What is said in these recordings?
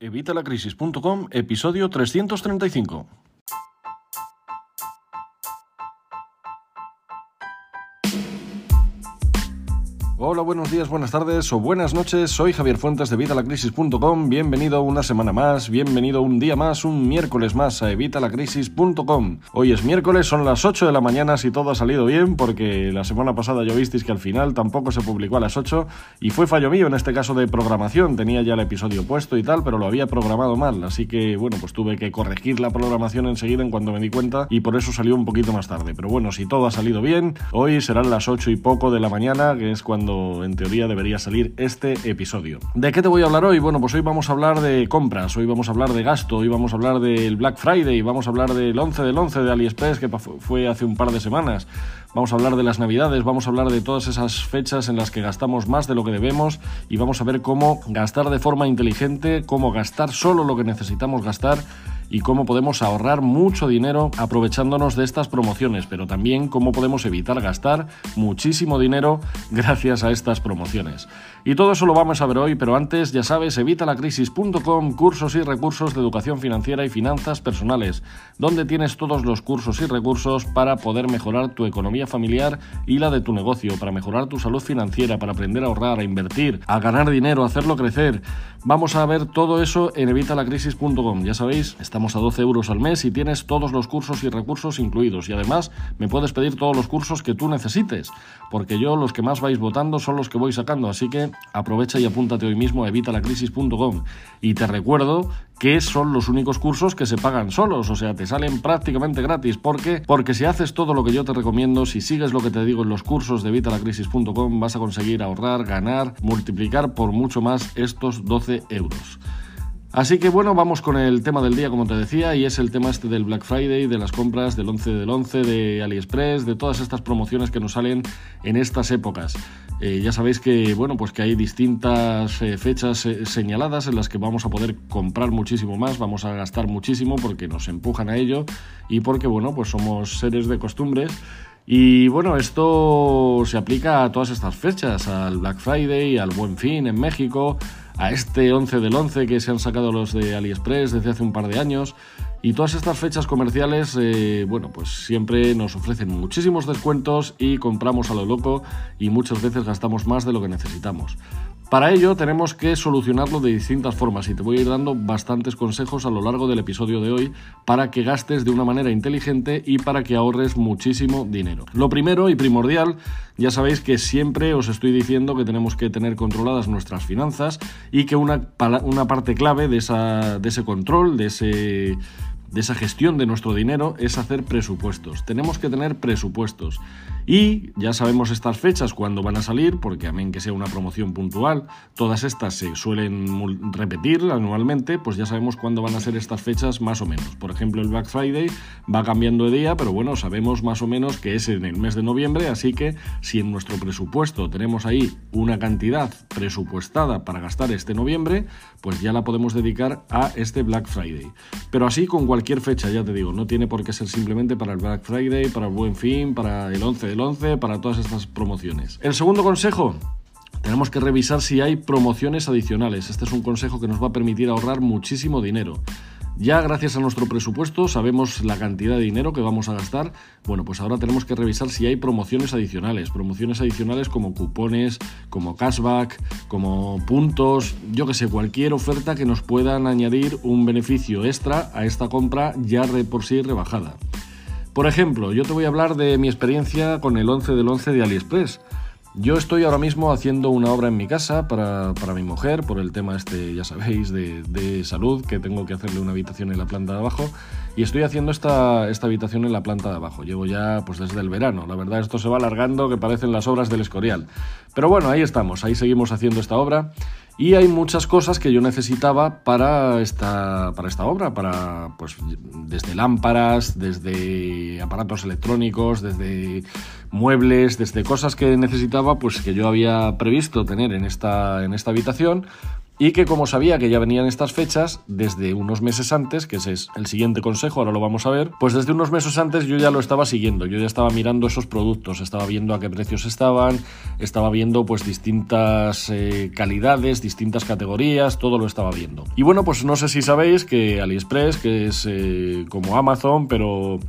Evitalacrisis.com, episodio 335. Hola, buenos días, buenas tardes o buenas noches. Soy Javier Fuentes de Evitalacrisis.com. Bienvenido una semana más, bienvenido un día más, un miércoles más a Evitalacrisis.com. Hoy es miércoles, son las 8 de la mañana si todo ha salido bien, porque la semana pasada ya visteis que al final tampoco se publicó a las 8 y fue fallo mío en este caso de programación. Tenía ya el episodio puesto y tal, pero lo había programado mal, así que bueno, pues tuve que corregir la programación enseguida en cuanto me di cuenta y por eso salió un poquito más tarde. Pero bueno, si todo ha salido bien, hoy serán las 8 y poco de la mañana, que es cuando en teoría debería salir este episodio. ¿De qué te voy a hablar hoy? Bueno, pues hoy vamos a hablar de compras, hoy vamos a hablar de gasto, hoy vamos a hablar del Black Friday, vamos a hablar del 11 del 11 de AliExpress que fue hace un par de semanas, vamos a hablar de las navidades, vamos a hablar de todas esas fechas en las que gastamos más de lo que debemos y vamos a ver cómo gastar de forma inteligente, cómo gastar solo lo que necesitamos gastar y cómo podemos ahorrar mucho dinero aprovechándonos de estas promociones, pero también cómo podemos evitar gastar muchísimo dinero gracias a estas promociones. Y todo eso lo vamos a ver hoy, pero antes, ya sabes, evitalacrisis.com, cursos y recursos de educación financiera y finanzas personales, donde tienes todos los cursos y recursos para poder mejorar tu economía familiar y la de tu negocio, para mejorar tu salud financiera, para aprender a ahorrar, a invertir, a ganar dinero, a hacerlo crecer. Vamos a ver todo eso en evitalacrisis.com. Ya sabéis, estamos a 12 euros al mes y tienes todos los cursos y recursos incluidos. Y además me puedes pedir todos los cursos que tú necesites, porque yo los que más vais votando son los que voy sacando. Así que aprovecha y apúntate hoy mismo a evitalacrisis.com. Y te recuerdo que son los únicos cursos que se pagan solos, o sea, te salen prácticamente gratis. ¿Por qué? Porque si haces todo lo que yo te recomiendo, si sigues lo que te digo en los cursos de evitalacrisis.com, vas a conseguir ahorrar, ganar, multiplicar por mucho más estos 12 euros. Así que bueno, vamos con el tema del día, como te decía, y es el tema este del Black Friday, de las compras del 11 del 11, de AliExpress, de todas estas promociones que nos salen en estas épocas. Eh, ya sabéis que bueno, pues que hay distintas eh, fechas eh, señaladas en las que vamos a poder comprar muchísimo más, vamos a gastar muchísimo porque nos empujan a ello y porque bueno, pues somos seres de costumbres. Y bueno, esto se aplica a todas estas fechas, al Black Friday, al Buen Fin en México, a este 11 del 11 que se han sacado los de AliExpress desde hace un par de años. Y todas estas fechas comerciales, eh, bueno, pues siempre nos ofrecen muchísimos descuentos y compramos a lo loco y muchas veces gastamos más de lo que necesitamos. Para ello tenemos que solucionarlo de distintas formas y te voy a ir dando bastantes consejos a lo largo del episodio de hoy para que gastes de una manera inteligente y para que ahorres muchísimo dinero. Lo primero y primordial, ya sabéis que siempre os estoy diciendo que tenemos que tener controladas nuestras finanzas y que una, una parte clave de, esa, de ese control, de ese de esa gestión de nuestro dinero es hacer presupuestos. Tenemos que tener presupuestos. Y ya sabemos estas fechas cuándo van a salir, porque amén que sea una promoción puntual, todas estas se suelen repetir anualmente, pues ya sabemos cuándo van a ser estas fechas más o menos. Por ejemplo, el Black Friday va cambiando de día, pero bueno, sabemos más o menos que es en el mes de noviembre, así que si en nuestro presupuesto tenemos ahí una cantidad presupuestada para gastar este noviembre, pues ya la podemos dedicar a este Black Friday. Pero así con cualquier fecha, ya te digo, no tiene por qué ser simplemente para el Black Friday, para el Buen Fin, para el 11 del 11, para todas estas promociones. El segundo consejo, tenemos que revisar si hay promociones adicionales. Este es un consejo que nos va a permitir ahorrar muchísimo dinero. Ya gracias a nuestro presupuesto sabemos la cantidad de dinero que vamos a gastar. Bueno, pues ahora tenemos que revisar si hay promociones adicionales. Promociones adicionales como cupones, como cashback, como puntos, yo que sé, cualquier oferta que nos puedan añadir un beneficio extra a esta compra ya de por sí rebajada. Por ejemplo, yo te voy a hablar de mi experiencia con el 11 del 11 de AliExpress. Yo estoy ahora mismo haciendo una obra en mi casa para, mi mujer, por el tema este, ya sabéis, de, salud, que tengo que hacerle una habitación en la planta de abajo. Y estoy haciendo esta, esta habitación en la planta de abajo. Llevo ya pues desde el verano. La verdad esto se va alargando, que parecen las obras del Escorial. Pero bueno, ahí estamos, ahí seguimos haciendo esta obra. Y hay muchas cosas que yo necesitaba para esta, para esta obra, para, pues, desde lámparas, desde aparatos electrónicos, desde muebles, desde cosas que necesitaba, pues que yo había previsto tener en esta, en esta habitación y que como sabía que ya venían estas fechas, desde unos meses antes, que ese es el siguiente consejo, ahora lo vamos a ver, pues desde unos meses antes yo ya lo estaba siguiendo, yo ya estaba mirando esos productos, estaba viendo a qué precios estaban, estaba viendo pues distintas eh, calidades, distintas categorías, todo lo estaba viendo. Y bueno, pues no sé si sabéis que AliExpress, que es eh, como Amazon, pero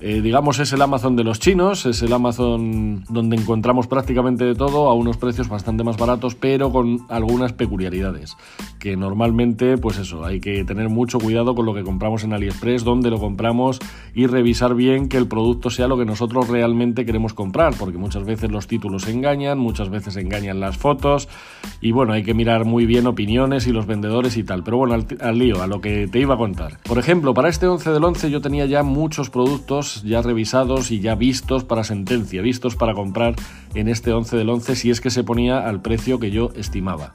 eh, digamos, es el Amazon de los chinos, es el Amazon donde encontramos prácticamente de todo a unos precios bastante más baratos, pero con algunas peculiaridades. Que normalmente, pues eso, hay que tener mucho cuidado con lo que compramos en AliExpress, dónde lo compramos y revisar bien que el producto sea lo que nosotros realmente queremos comprar, porque muchas veces los títulos engañan, muchas veces engañan las fotos y bueno, hay que mirar muy bien opiniones y los vendedores y tal. Pero bueno, al, al lío, a lo que te iba a contar. Por ejemplo, para este 11 del 11 yo tenía ya muchos productos ya revisados y ya vistos para sentencia, vistos para comprar en este 11 del 11 si es que se ponía al precio que yo estimaba.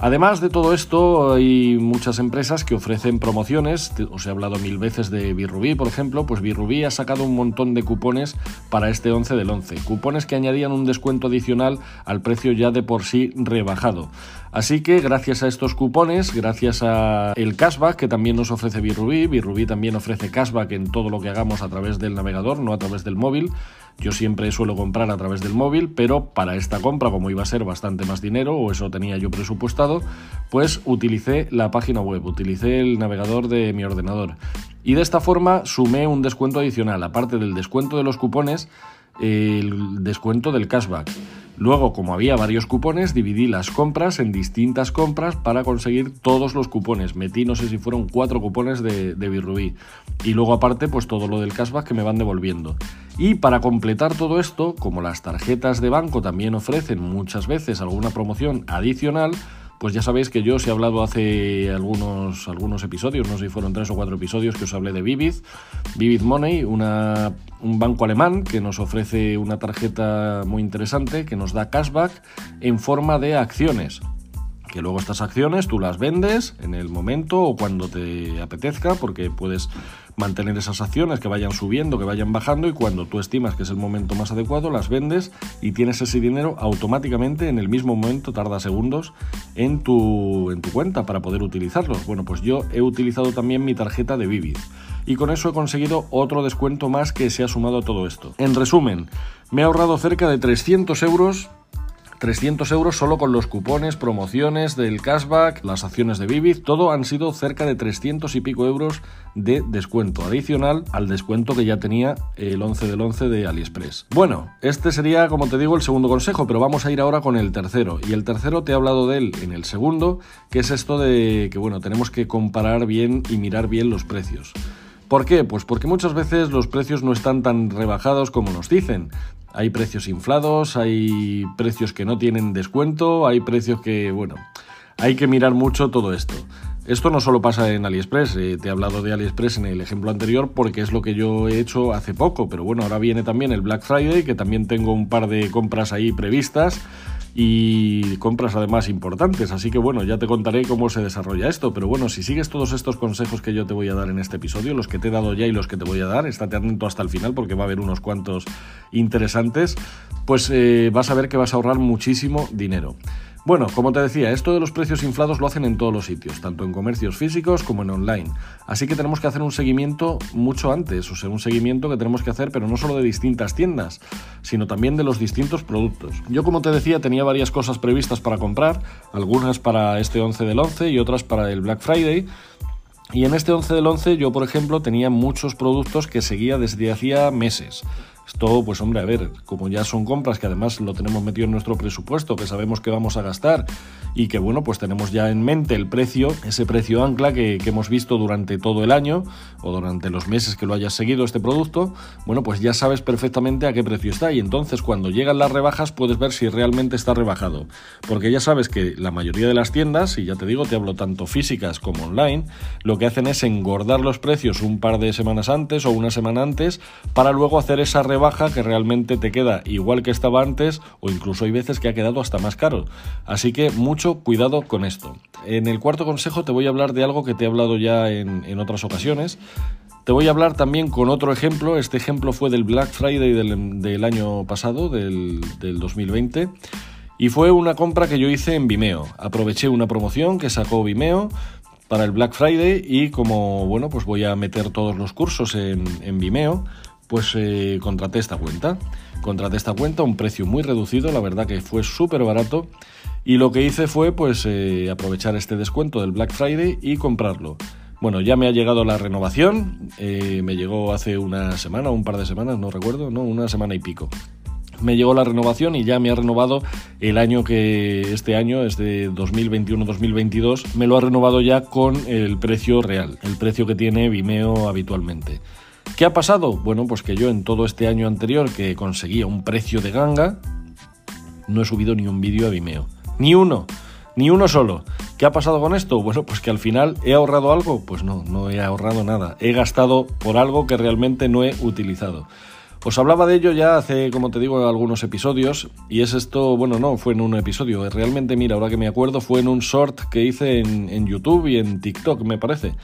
Además de todo esto, hay muchas empresas que ofrecen promociones. Os he hablado mil veces de Birrubí, por ejemplo. Pues Birrubí ha sacado un montón de cupones para este 11 del 11. Cupones que añadían un descuento adicional al precio ya de por sí rebajado. Así que gracias a estos cupones, gracias a el cashback que también nos ofrece Birrubí, Birrubí también ofrece cashback en todo lo que hagamos a través del navegador, no a través del móvil. Yo siempre suelo comprar a través del móvil, pero para esta compra, como iba a ser bastante más dinero, o eso tenía yo presupuestado, pues utilicé la página web, utilicé el navegador de mi ordenador. Y de esta forma sumé un descuento adicional, aparte del descuento de los cupones, el descuento del cashback. Luego, como había varios cupones, dividí las compras en distintas compras para conseguir todos los cupones. Metí, no sé si fueron cuatro cupones de, de. Y luego, aparte, pues todo lo del cashback que me van devolviendo. Y para completar todo esto, como las tarjetas de banco también ofrecen muchas veces alguna promoción adicional, pues ya sabéis que yo os he hablado hace algunos, algunos episodios, no sé si fueron tres o cuatro episodios que os hablé de Vivid, Vivid Money, un banco alemán que nos ofrece una tarjeta muy interesante que nos da cashback en forma de acciones que luego estas acciones tú las vendes en el momento o cuando te apetezca, porque puedes mantener esas acciones que vayan subiendo, que vayan bajando y cuando tú estimas que es el momento más adecuado, las vendes y tienes ese dinero automáticamente en el mismo momento, tarda segundos, en tu, en tu cuenta para poder utilizarlos. Bueno, pues yo he utilizado también mi tarjeta de Vivid y con eso he conseguido otro descuento más que se ha sumado a todo esto. En resumen, me he ahorrado cerca de 300 euros 300 euros solo con los cupones, promociones del cashback, las acciones de Vivid, todo han sido cerca de 300 y pico euros de descuento adicional al descuento que ya tenía el 11 del 11 de AliExpress. Bueno, este sería, como te digo, el segundo consejo, pero vamos a ir ahora con el tercero. Y el tercero te he hablado de él en el segundo, que es esto de que, bueno, tenemos que comparar bien y mirar bien los precios. ¿Por qué? Pues porque muchas veces los precios no están tan rebajados como nos dicen. Hay precios inflados, hay precios que no tienen descuento, hay precios que, bueno, hay que mirar mucho todo esto. Esto no solo pasa en AliExpress, eh, te he hablado de AliExpress en el ejemplo anterior porque es lo que yo he hecho hace poco, pero bueno, ahora viene también el Black Friday, que también tengo un par de compras ahí previstas y compras además importantes. Así que bueno, ya te contaré cómo se desarrolla esto. Pero bueno, si sigues todos estos consejos que yo te voy a dar en este episodio, los que te he dado ya y los que te voy a dar, estate atento hasta el final porque va a haber unos cuantos interesantes, pues eh, vas a ver que vas a ahorrar muchísimo dinero. Bueno, como te decía, esto de los precios inflados lo hacen en todos los sitios, tanto en comercios físicos como en online. Así que tenemos que hacer un seguimiento mucho antes, o sea, un seguimiento que tenemos que hacer, pero no solo de distintas tiendas, sino también de los distintos productos. Yo, como te decía, tenía varias cosas previstas para comprar, algunas para este 11 del 11 y otras para el Black Friday. Y en este 11 del 11 yo, por ejemplo, tenía muchos productos que seguía desde hacía meses. Esto, pues hombre, a ver, como ya son compras que además lo tenemos metido en nuestro presupuesto, que sabemos que vamos a gastar y que bueno, pues tenemos ya en mente el precio, ese precio ancla que, hemos visto durante todo el año o durante los meses que lo hayas seguido este producto, bueno, pues ya sabes perfectamente a qué precio está y entonces cuando llegan las rebajas puedes ver si realmente está rebajado. Porque ya sabes que la mayoría de las tiendas, y ya te digo, te hablo tanto físicas como online, lo que hacen es engordar los precios un par de semanas antes o una semana antes para luego hacer esa rebaja que realmente te queda igual que estaba antes o incluso hay veces que ha quedado hasta más caro. Así que mucho cuidado con esto. En el cuarto consejo te voy a hablar de algo que te he hablado ya en, otras ocasiones. Te voy a hablar también con otro ejemplo. Este ejemplo fue del Black Friday del, año pasado, del, del 2020. Y fue una compra que yo hice en Vimeo. Aproveché una promoción que sacó Vimeo para el Black Friday y como, bueno, pues voy a meter todos los cursos en Vimeo, pues eh, contraté esta cuenta. Contraté esta cuenta a un precio muy reducido, la verdad que fue súper barato. Y lo que hice fue pues eh, aprovechar este descuento del Black Friday y comprarlo. Bueno, ya me ha llegado la renovación, eh, me llegó hace una semana, un par de semanas, no recuerdo, no, una semana y pico me llegó la renovación y ya me ha renovado el año que este año es de 2021-2022, me lo ha renovado ya con el precio real, el precio que tiene Vimeo habitualmente. ¿Qué ha pasado? Bueno, pues que yo en todo este año anterior que conseguía un precio de ganga, no he subido ni un vídeo a Vimeo. Ni uno, ni uno solo. ¿Qué ha pasado con esto? Bueno, pues que al final he ahorrado algo. Pues no, no he ahorrado nada. He gastado por algo que realmente no he utilizado. Os hablaba de ello ya hace, como te digo, algunos episodios, y es esto, bueno, no, fue en un episodio, realmente, mira, ahora que me acuerdo, fue en un short que hice en, YouTube y en TikTok, me parece,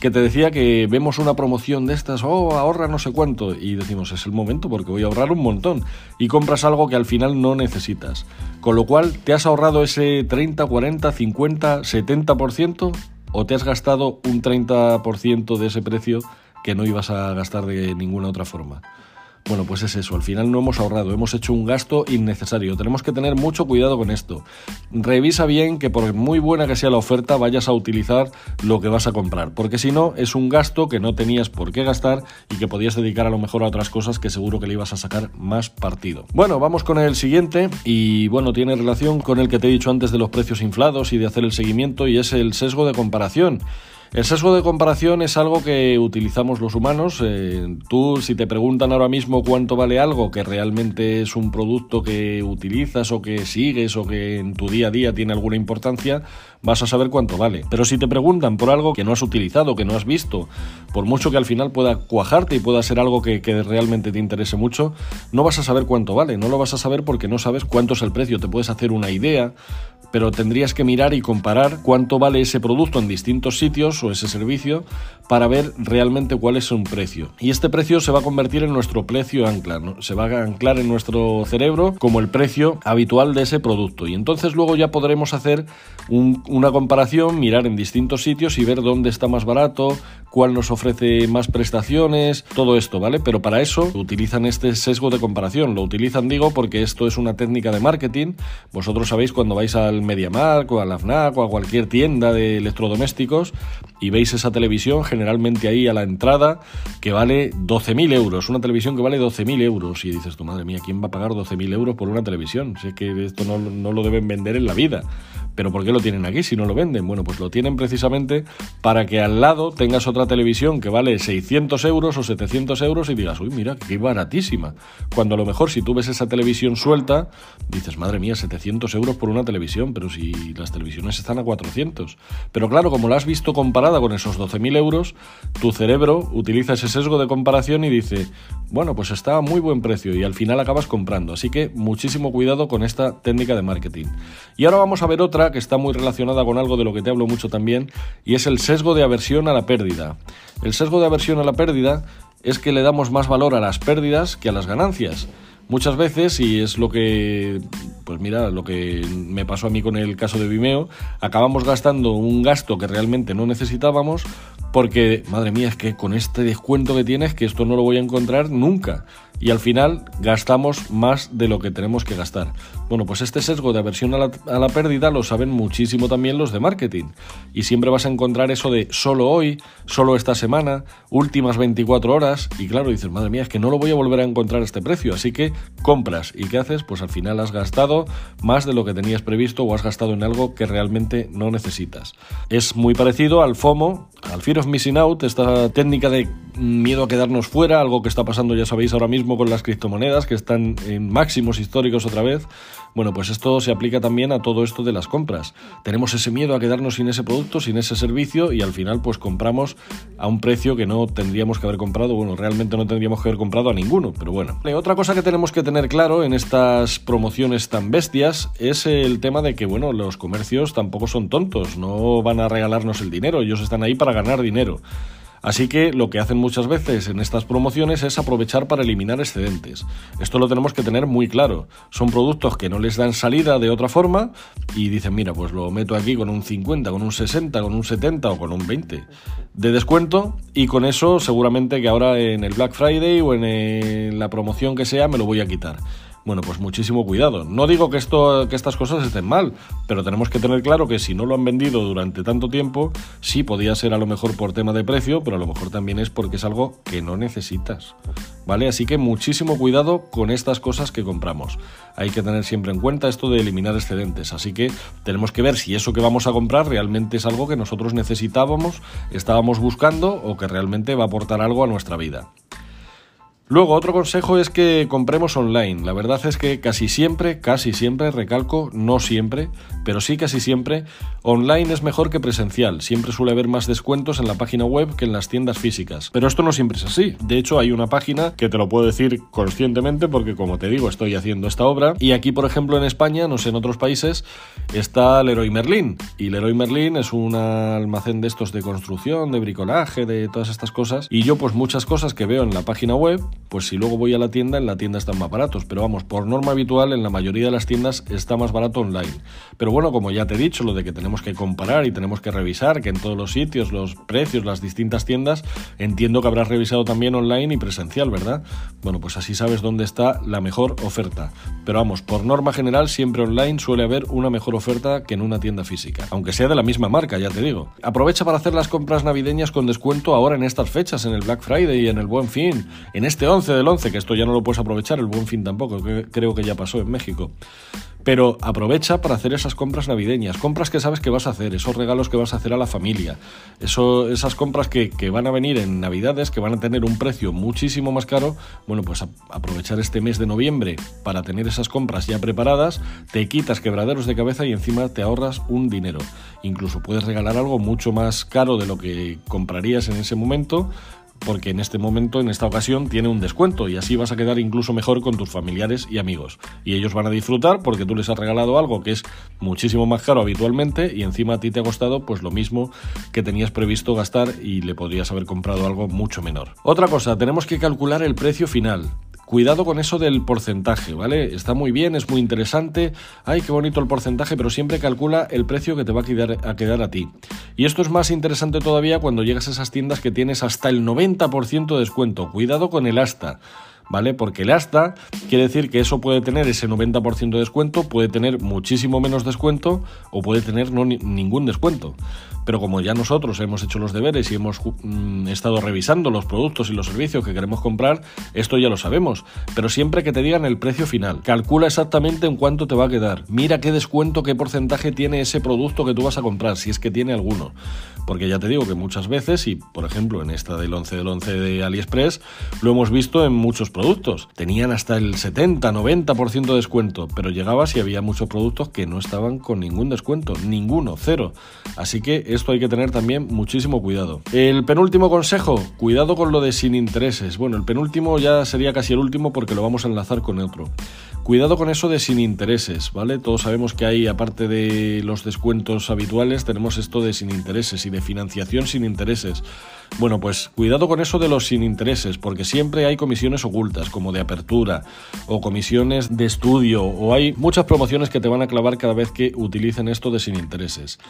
que te decía que vemos una promoción de estas, oh, ahorra no sé cuánto, y decimos, es el momento porque voy a ahorrar un montón, y compras algo que al final no necesitas. Con lo cual, ¿te has ahorrado ese 30, 40, 50, 70%? ¿O te has gastado un 30% de ese precio que no ibas a gastar de ninguna otra forma? Bueno, pues es eso, al final no hemos ahorrado, hemos hecho un gasto innecesario. Tenemos que tener mucho cuidado con esto. Revisa bien que por muy buena que sea la oferta vayas a utilizar lo que vas a comprar, porque si no es un gasto que no tenías por qué gastar y que podías dedicar a lo mejor a otras cosas que seguro que le ibas a sacar más partido. Bueno, vamos con el siguiente y bueno, tiene relación con el que te he dicho antes de los precios inflados y de hacer el seguimiento y es el sesgo de comparación. El sesgo de comparación es algo que utilizamos los humanos. Eh, tú, si te preguntan ahora mismo cuánto vale algo que realmente es un producto que utilizas o que sigues o que en tu día a día tiene alguna importancia, vas a saber cuánto vale. Pero si te preguntan por algo que no has utilizado, que no has visto, por mucho que al final pueda cuajarte y pueda ser algo que, realmente te interese mucho, no vas a saber cuánto vale. No lo vas a saber porque no sabes cuánto es el precio. Te puedes hacer una idea, pero tendrías que mirar y comparar cuánto vale ese producto en distintos sitios o ese servicio para ver realmente cuál es un precio. Y este precio se va a convertir en nuestro precio ancla, se va a anclar en nuestro cerebro como el precio habitual de ese producto. Y entonces luego ya podremos hacer una comparación, mirar en distintos sitios y ver dónde está más barato, cuál nos ofrece más prestaciones, todo esto, ¿vale? Pero para eso utilizan este sesgo de comparación. Lo utilizan, digo, porque esto es una técnica de marketing. Vosotros sabéis cuando vais al MediaMark o a la FNAC o a cualquier tienda de electrodomésticos y veis esa televisión, generalmente ahí a la entrada, que vale 12.000 euros. Una televisión que vale 12.000 euros. Y dices, tu madre mía, ¿quién va a pagar 12.000 euros por una televisión? Sé que esto no, no lo deben vender en la vida. Pero ¿por qué lo tienen aquí si no lo venden? Bueno, pues lo tienen precisamente para que al lado tengas otra televisión que vale 600 euros o 700 euros y digas, uy, mira, qué baratísima. Cuando a lo mejor si tú ves esa televisión suelta, dices, madre mía, 700 euros por una televisión, pero si las televisiones están a 400. Pero claro, como la has visto comparada con esos 12.000 euros, tu cerebro utiliza ese sesgo de comparación y dice, bueno, pues está a muy buen precio y al final acabas comprando. Así que muchísimo cuidado con esta técnica de marketing. Y ahora vamos a ver otra que está muy relacionada con algo de lo que te hablo mucho también y es el sesgo de aversión a la pérdida. El sesgo de aversión a la pérdida es que le damos más valor a las pérdidas que a las ganancias. Muchas veces, y es lo que, pues mira, lo que me pasó a mí con el caso de Vimeo, acabamos gastando un gasto que realmente no necesitábamos porque, madre mía, es que con este descuento que tienes, que esto no lo voy a encontrar nunca. Y al final gastamos más de lo que tenemos que gastar. Bueno, pues este sesgo de aversión a la, pérdida lo saben muchísimo también los de marketing. Y siempre vas a encontrar eso de solo hoy, solo esta semana, últimas 24 horas. Y claro, dices, madre mía, es que no lo voy a volver a encontrar a este precio. Así que compras. ¿Y qué haces? Pues al final has gastado más de lo que tenías previsto o has gastado en algo que realmente no necesitas. Es muy parecido al FOMO, al Fear of Missing Out, esta técnica de miedo a quedarnos fuera, algo que está pasando, ya sabéis, ahora mismo con las criptomonedas, que están en máximos históricos otra vez. Bueno, pues esto se aplica también a todo esto de las compras. Tenemos ese miedo a quedarnos sin ese producto, sin ese servicio, y al final pues compramos a un precio que no tendríamos que haber comprado. Bueno, realmente no tendríamos que haber comprado a ninguno, pero bueno. Otra cosa que tenemos que tener claro en estas promociones tan bestias es el tema de que, bueno, los comercios tampoco son tontos, no van a regalarnos el dinero, ellos están ahí para ganar dinero. Así que lo que hacen muchas veces en estas promociones es aprovechar para eliminar excedentes. Esto lo tenemos que tener muy claro. Son productos que no les dan salida de otra forma y dicen, mira, pues lo meto aquí con un 50, con un 60, con un 70 o con un 20 de descuento y con eso seguramente que ahora en el Black Friday o en la promoción que sea me lo voy a quitar. Bueno, pues muchísimo cuidado. No digo que, esto, que estas cosas estén mal, pero tenemos que tener claro que si no lo han vendido durante tanto tiempo, sí podía ser a lo mejor por tema de precio, pero a lo mejor también es porque es algo que no necesitas. ¿Vale? Así que muchísimo cuidado con estas cosas que compramos. Hay que tener siempre en cuenta esto de eliminar excedentes. Así que tenemos que ver si eso que vamos a comprar realmente es algo que nosotros necesitábamos, estábamos buscando o que realmente va a aportar algo a nuestra vida. Luego, otro consejo es que compremos online. La verdad es que casi siempre, casi siempre, recalco, no siempre, pero sí casi siempre, online es mejor que presencial. Siempre suele haber más descuentos en la página web que en las tiendas físicas. Pero esto no siempre es así. De hecho, hay una página que te lo puedo decir conscientemente porque, como te digo, estoy haciendo esta obra. Y aquí, por ejemplo, en España, no sé, en otros países, está Leroy Merlin. Y Leroy Merlin es un almacén de estos de construcción, de bricolaje, de todas estas cosas. Y yo, pues muchas cosas que veo en la página web, pues si luego voy a la tienda, en la tienda están más baratos. Pero vamos, por norma habitual, en la mayoría de las tiendas está más barato online. Pero bueno, como ya te he dicho, lo de que tenemos que comparar y tenemos que revisar que en todos los sitios, los precios, las distintas tiendas, entiendo que habrás revisado también online y presencial, ¿verdad? Bueno, pues así sabes dónde está la mejor oferta. Pero vamos, por norma general, siempre online suele haber una mejor oferta que en una tienda física. Aunque sea de la misma marca, ya te digo. Aprovecha para hacer las compras navideñas con descuento ahora en estas fechas, en el Black Friday y en el Buen Fin, en este 11 del 11, que esto ya no lo puedes aprovechar, el buen fin tampoco, creo que ya pasó en México. Pero aprovecha para hacer esas compras navideñas, compras que sabes que vas a hacer, esos regalos que vas a hacer a la familia, esas compras que van a venir en Navidades, que van a tener un precio muchísimo más caro. Bueno, pues aprovechar este mes de noviembre para tener esas compras ya preparadas, te quitas quebraderos de cabeza y encima te ahorras un dinero. Incluso puedes regalar algo mucho más caro de lo que comprarías en ese momento porque en este momento, en esta ocasión, tiene un descuento y así vas a quedar incluso mejor con tus familiares y amigos. Y ellos van a disfrutar porque tú les has regalado algo que es muchísimo más caro habitualmente y encima a ti te ha costado pues lo mismo que tenías previsto gastar y le podrías haber comprado algo mucho menor. Otra cosa, tenemos que calcular el precio final. Cuidado con eso del porcentaje, ¿vale? Está muy bien, es muy interesante. Ay, qué bonito el porcentaje, pero siempre calcula el precio que te va a quedar, a a ti. Y esto es más interesante todavía cuando llegas a esas tiendas que tienes hasta el 90% de descuento. Cuidado con el hasta. ¿vale? Porque el hasta quiere decir que eso puede tener ese 90% de descuento, puede tener muchísimo menos descuento o puede tener ningún descuento. Pero como ya nosotros hemos hecho los deberes y hemos mm, estado revisando los productos y los servicios que queremos comprar, esto ya lo sabemos. Pero siempre que te digan el precio final, calcula exactamente en cuánto te va a quedar. Mira qué descuento, qué porcentaje tiene ese producto que tú vas a comprar, si es que tiene alguno. Porque ya te digo que muchas veces, y por ejemplo en esta del 11 del 11 de AliExpress, lo hemos visto en muchos productos. Tenían hasta el 70, 90% de descuento, pero llegabas y había muchos productos que no estaban con ningún descuento, ninguno, cero. Así que esto hay que tener también muchísimo cuidado. El penúltimo consejo, cuidado con lo de sin intereses. Bueno, el penúltimo ya sería casi el último porque lo vamos a enlazar con otro. Cuidado con eso de sin intereses, ¿vale? Todos sabemos que hay, aparte de los descuentos habituales, tenemos esto de sin intereses y de financiación sin intereses. Bueno, pues cuidado con eso de los sin intereses, porque siempre hay comisiones ocultas, como de apertura, o comisiones de estudio, o hay muchas promociones que te van a clavar cada vez que utilicen esto de sin intereses.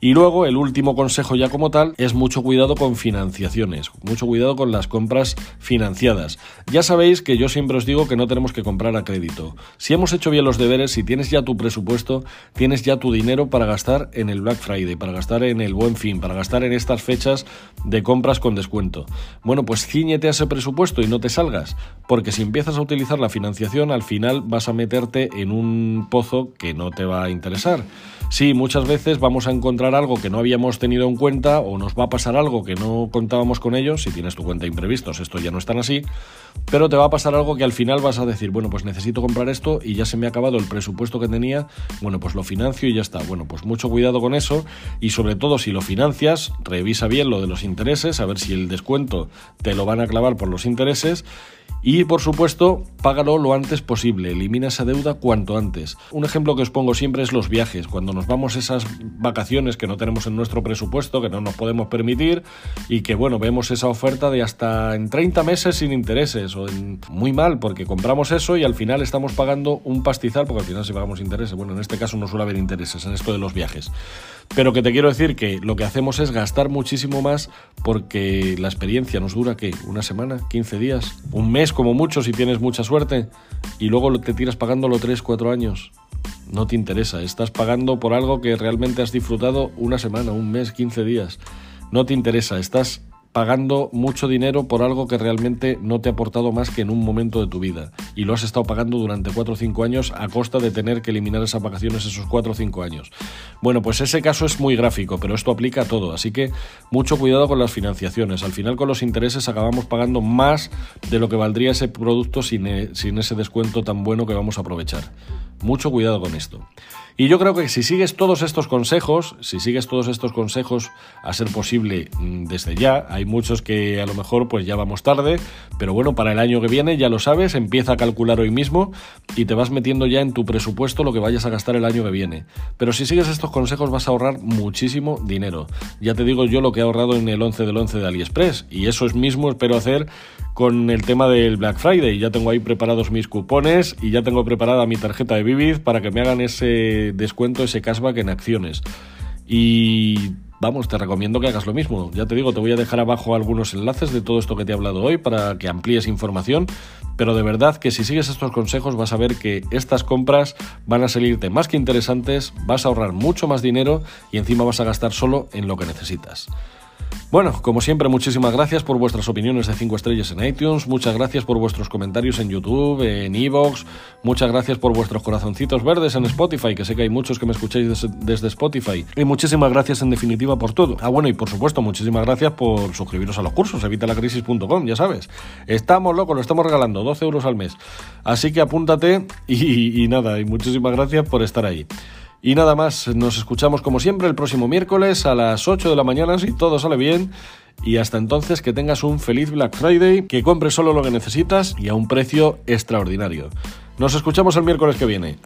Y luego, el último consejo ya como tal, es mucho cuidado con financiaciones, mucho cuidado con las compras financiadas. Ya sabéis que yo siempre os digo que no tenemos que comprar a crédito. Si hemos hecho bien los deberes, si tienes ya tu presupuesto, tienes ya tu dinero para gastar en el Black Friday, para gastar en el Buen Fin, para gastar en estas fechas de compra con descuento. Bueno, pues ciñete a ese presupuesto y no te salgas, porque si empiezas a utilizar la financiación, al final vas a meterte en un pozo que no te va a interesar. Sí, muchas veces vamos a encontrar algo que no habíamos tenido en cuenta o nos va a pasar algo que no contábamos con ello, si tienes tu cuenta imprevistos, esto ya no es tan así, pero te va a pasar algo que al final vas a decir, bueno, pues necesito comprar esto y ya se me ha acabado el presupuesto que tenía, bueno, pues lo financio y ya está. Bueno, pues mucho cuidado con eso y sobre todo si lo financias, revisa bien lo de los intereses, a ver si el descuento te lo van a clavar por los intereses Y por supuesto, págalo lo antes posible, elimina esa deuda cuanto antes. Un ejemplo que os pongo siempre es los viajes. Cuando nos vamos esas vacaciones que no tenemos en nuestro presupuesto, que no nos podemos permitir y que bueno, vemos esa oferta de hasta en 30 meses sin intereses o en muy mal porque compramos eso y al final estamos pagando un pastizal porque al final si pagamos intereses, bueno, en este caso no suele haber intereses en esto de los viajes. Pero que te quiero decir que lo que hacemos es gastar muchísimo más porque la experiencia nos dura, ¿qué? ¿Una semana? ¿15 días? ¿Un mes como mucho si tienes mucha suerte? Y luego te tiras pagándolo 3, 4 años. No te interesa, estás pagando por algo que realmente has disfrutado una semana, un mes, 15 días. No te interesa, estás pagando mucho dinero por algo que realmente no te ha aportado más que en un momento de tu vida. Y lo has estado pagando durante 4 o 5 años a costa de tener que eliminar esas vacaciones esos 4 o 5 años. Bueno, pues ese caso es muy gráfico, pero esto aplica a todo. Así que mucho cuidado con las financiaciones. Al final con los intereses acabamos pagando más de lo que valdría ese producto sin, e, sin ese descuento tan bueno que vamos a aprovechar. Mucho cuidado con esto. Y yo creo que si sigues todos estos consejos, si sigues todos estos consejos a ser posible mm, desde ya, hay muchos que a lo mejor pues ya vamos tarde, pero bueno, para el año que viene ya lo sabes, empieza a calcular hoy mismo y te vas metiendo ya en tu presupuesto lo que vayas a gastar el año que viene. Pero si sigues estos consejos vas a ahorrar muchísimo dinero. Ya te digo yo lo que he ahorrado en el 11 del 11 de AliExpress y eso es mismo espero hacer con el tema del Black Friday. Ya tengo ahí preparados mis cupones y ya tengo preparada mi tarjeta de Vivid para que me hagan ese descuento, ese cashback en acciones. Y vamos, te recomiendo que hagas lo mismo. Ya te digo, te voy a dejar abajo algunos enlaces de todo esto que te he hablado hoy para que amplíes información, pero de verdad que si sigues estos consejos vas a ver que estas compras van a salirte más que interesantes, vas a ahorrar mucho más dinero y encima vas a gastar solo en lo que necesitas. Bueno, como siempre, muchísimas gracias por vuestras opiniones de 5 estrellas en iTunes, muchas gracias por vuestros comentarios en YouTube, en Evox, muchas gracias por vuestros corazoncitos verdes en Spotify, que sé que hay muchos que me escucháis desde Spotify, y muchísimas gracias en definitiva por todo. Ah, bueno, y por supuesto, muchísimas gracias por suscribiros a los cursos, evitalacrisis.com, ya sabes. Estamos locos, lo estamos regalando, 12 euros al mes. Así que apúntate y, y nada, y muchísimas gracias por estar ahí. Y nada más, nos escuchamos como siempre el próximo miércoles a las 8 de la mañana si todo sale bien. Y hasta entonces que tengas un feliz Black Friday, que compres solo lo que necesitas y a un precio extraordinario. Nos escuchamos el miércoles que viene.